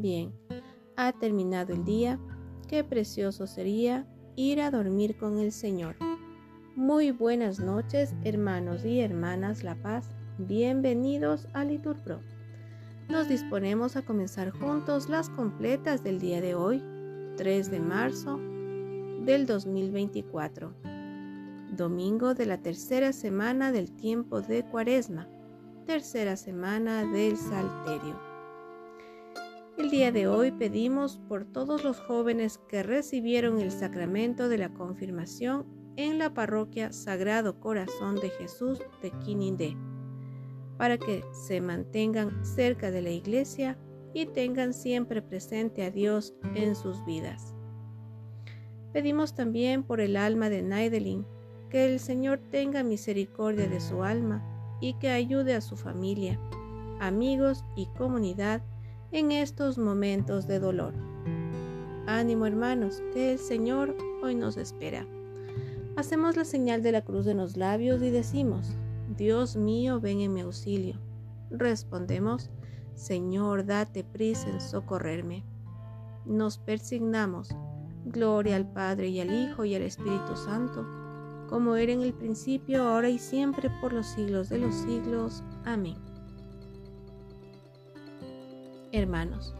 Bien, ha terminado el día. Qué precioso sería ir a dormir con el Señor. Muy buenas noches, hermanos y hermanas La Paz. Bienvenidos a Liturpro. Nos disponemos a comenzar juntos las completas del día de hoy, 3 de marzo del 2024, domingo de la tercera semana del tiempo de Cuaresma, tercera semana del Salterio. El día de hoy pedimos por todos los jóvenes que recibieron el sacramento de la confirmación en la parroquia Sagrado Corazón de Jesús de Quinindé para que se mantengan cerca de la iglesia y tengan siempre presente a Dios en sus vidas. Pedimos también por el alma de Naidelin, que el Señor tenga misericordia de su alma y que ayude a su familia, amigos y comunidad en estos momentos de dolor. Ánimo hermanos, que el Señor hoy nos espera. Hacemos la señal de la cruz en los labios y decimos, Dios mío, ven en mi auxilio. Respondemos, Señor, date prisa en socorrerme. Nos persignamos. Gloria al Padre y al Hijo y al Espíritu Santo, como era en el principio, ahora y siempre, por los siglos de los siglos. Amén. Hermanos,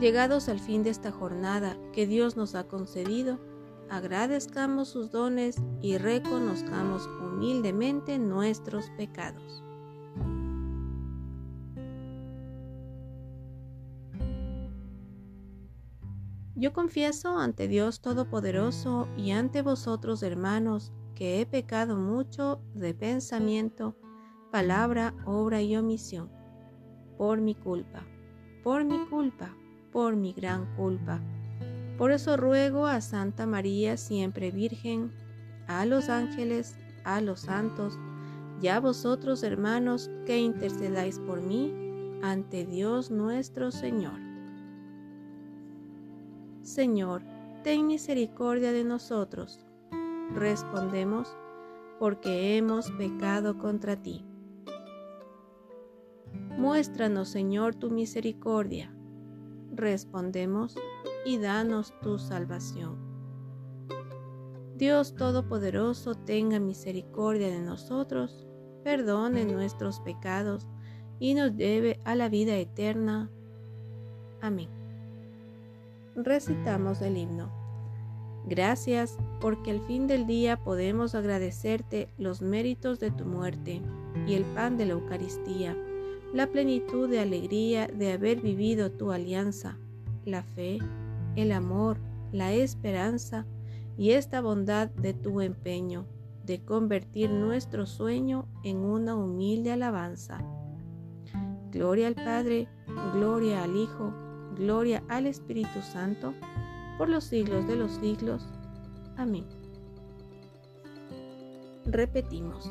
llegados al fin de esta jornada que Dios nos ha concedido, agradezcamos sus dones y reconozcamos humildemente nuestros pecados. Yo confieso ante Dios Todopoderoso y ante vosotros, hermanos, que he pecado mucho de pensamiento, palabra, obra y omisión, por mi culpa, por mi culpa, por mi gran culpa por eso ruego a Santa María, siempre Virgen, a los ángeles, a los santos, y a vosotros hermanos, que intercedáis por mí ante Dios nuestro Señor. Señor, ten misericordia de nosotros. Respondemos, porque hemos pecado contra ti. Muéstranos, Señor, tu misericordia. Respondemos, y danos tu salvación. Dios Todopoderoso, tenga misericordia de nosotros, perdone nuestros pecados y nos lleve a la vida eterna. Amén. Recitamos el himno. Gracias porque al fin del día podemos agradecerte los méritos de tu muerte y el pan de la Eucaristía, la plenitud de alegría de haber vivido tu alianza, la fe, el amor, la esperanza y esta bondad de tu empeño de convertir nuestro sueño en una humilde alabanza. Gloria al Padre, gloria al Hijo, gloria al Espíritu Santo, por los siglos de los siglos. Amén. Repetimos,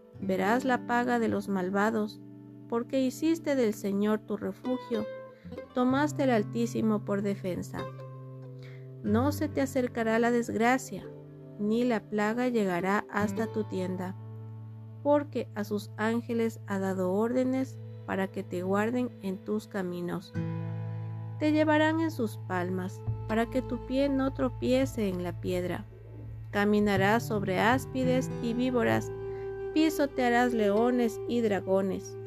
verás la paga de los malvados, porque hiciste del Señor tu refugio, tomaste el Altísimo por defensa. No se te acercará la desgracia, ni la plaga llegará hasta tu tienda, porque a sus ángeles ha dado órdenes para que te guarden en tus caminos. Te llevarán en sus palmas, para que tu pie no tropiece en la piedra. Caminarás sobre áspides y víboras, pisotearás leones y dragones.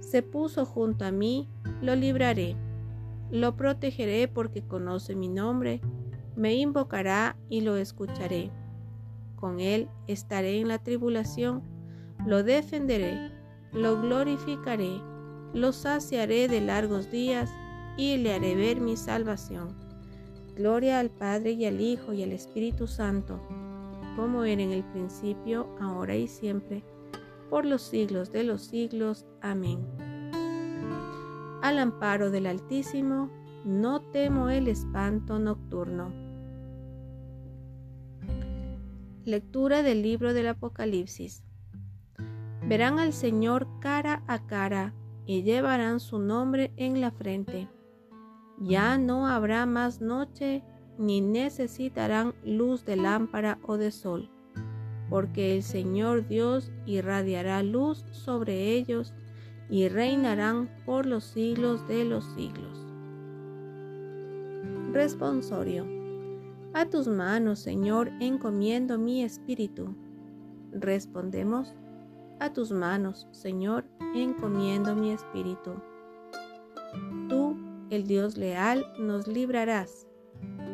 Se puso junto a mí, lo libraré lo protegeré porque conoce mi nombre, Me invocará y lo escucharé. Con él estaré en la tribulación, lo defenderé, lo glorificaré, lo saciaré de largos días y le haré ver mi salvación. Gloria al Padre y al Hijo y al Espíritu Santo, como era en el principio, ahora y siempre, por los siglos de los siglos. Amén. Al amparo del Altísimo, no temo el espanto nocturno. Lectura del libro del Apocalipsis. Verán al Señor cara a cara y llevarán su nombre en la frente. Ya no habrá más noche ni necesitarán luz de lámpara o de sol, porque el Señor Dios irradiará luz sobre ellos y reinarán por los siglos de los siglos. Responsorio. A tus manos, Señor, encomiendo mi espíritu. Respondemos, a tus manos, Señor, encomiendo mi espíritu. Tú, el Dios leal, nos librarás.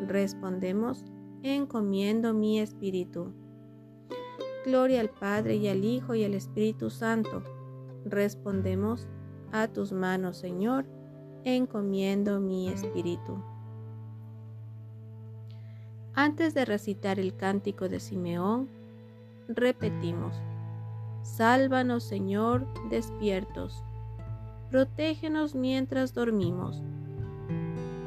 Respondemos, encomiendo mi espíritu. Gloria al Padre y al Hijo y al Espíritu Santo. Respondemos, a tus manos, Señor, encomiendo mi espíritu. Antes de recitar el cántico de Simeón, repetimos, Sálvanos, Señor, despiertos. Protégenos mientras dormimos,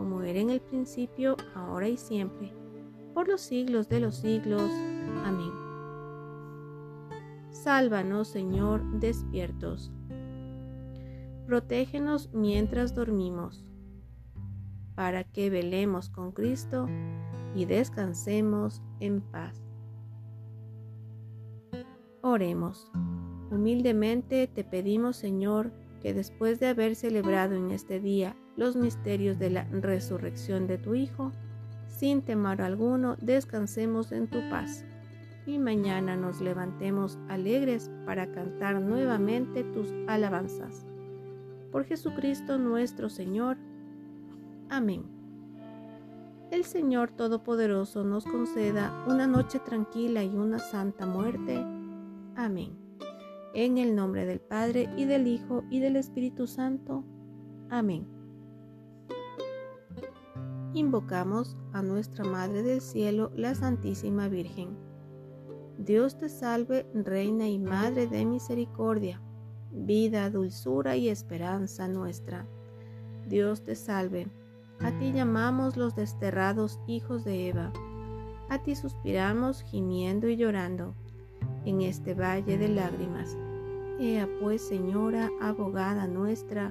como era en el principio, ahora y siempre, por los siglos de los siglos. Amén. Sálvanos, Señor, despiertos. Protégenos mientras dormimos, para que velemos con Cristo y descansemos en paz. Oremos. Humildemente te pedimos, Señor, que después de haber celebrado en este día los misterios de la resurrección de tu Hijo, sin temor alguno, descansemos en tu paz y mañana nos levantemos alegres para cantar nuevamente tus alabanzas. Por Jesucristo nuestro Señor. Amén. El Señor Todopoderoso nos conceda una noche tranquila y una santa muerte Amén. En el nombre del Padre y del Hijo y del Espíritu Santo. Amén. Invocamos a nuestra Madre del Cielo, la Santísima Virgen. Dios te salve, Reina y Madre de Misericordia, vida, dulzura y esperanza nuestra. Dios te salve. A ti llamamos los desterrados hijos de Eva. A ti suspiramos gimiendo y llorando en este valle de lágrimas. Ea pues, Señora, abogada nuestra,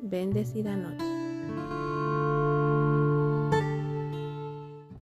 Bendecida noche.